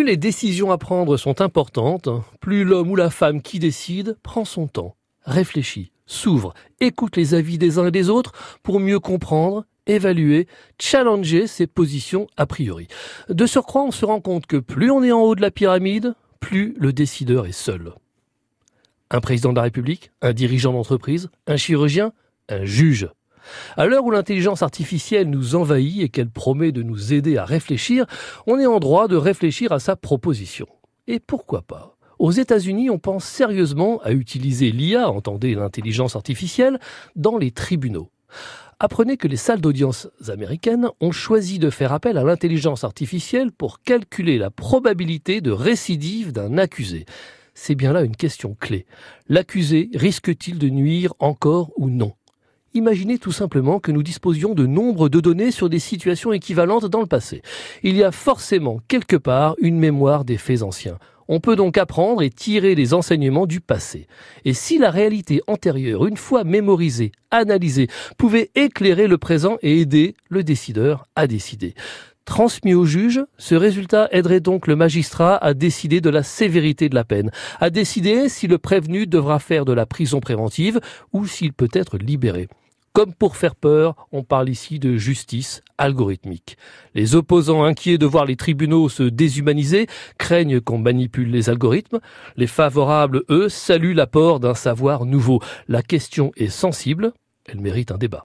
Plus les décisions à prendre sont importantes, plus l'homme ou la femme qui décide prend son temps, réfléchit, s'ouvre, écoute les avis des uns et des autres pour mieux comprendre, évaluer, challenger ses positions a priori. De surcroît, on se rend compte que plus on est en haut de la pyramide, plus le décideur est seul. Un président de la République, un dirigeant d'entreprise, un chirurgien, un juge. À l'heure où l'intelligence artificielle nous envahit et qu'elle promet de nous aider à réfléchir, on est en droit de réfléchir à sa proposition. Et pourquoi pas? Aux États-Unis, on pense sérieusement à utiliser l'IA, entendez l'intelligence artificielle, dans les tribunaux. Apprenez que les salles d'audience américaines ont choisi de faire appel à l'intelligence artificielle pour calculer la probabilité de récidive d'un accusé. C'est bien là une question clé. L'accusé risque-t-il de nuire encore ou non? Imaginez tout simplement que nous disposions de nombre de données sur des situations équivalentes dans le passé. Il y a forcément quelque part une mémoire des faits anciens. On peut donc apprendre et tirer les enseignements du passé. Et si la réalité antérieure, une fois mémorisée, analysée, pouvait éclairer le présent et aider le décideur à décider? Transmis au juge, ce résultat aiderait donc le magistrat à décider de la sévérité de la peine, à décider si le prévenu devra faire de la prison préventive ou s'il peut être libéré. Comme pour faire peur, on parle ici de justice algorithmique. Les opposants inquiets de voir les tribunaux se déshumaniser craignent qu'on manipule les algorithmes. Les favorables, eux, saluent l'apport d'un savoir nouveau. La question est sensible, elle mérite un débat.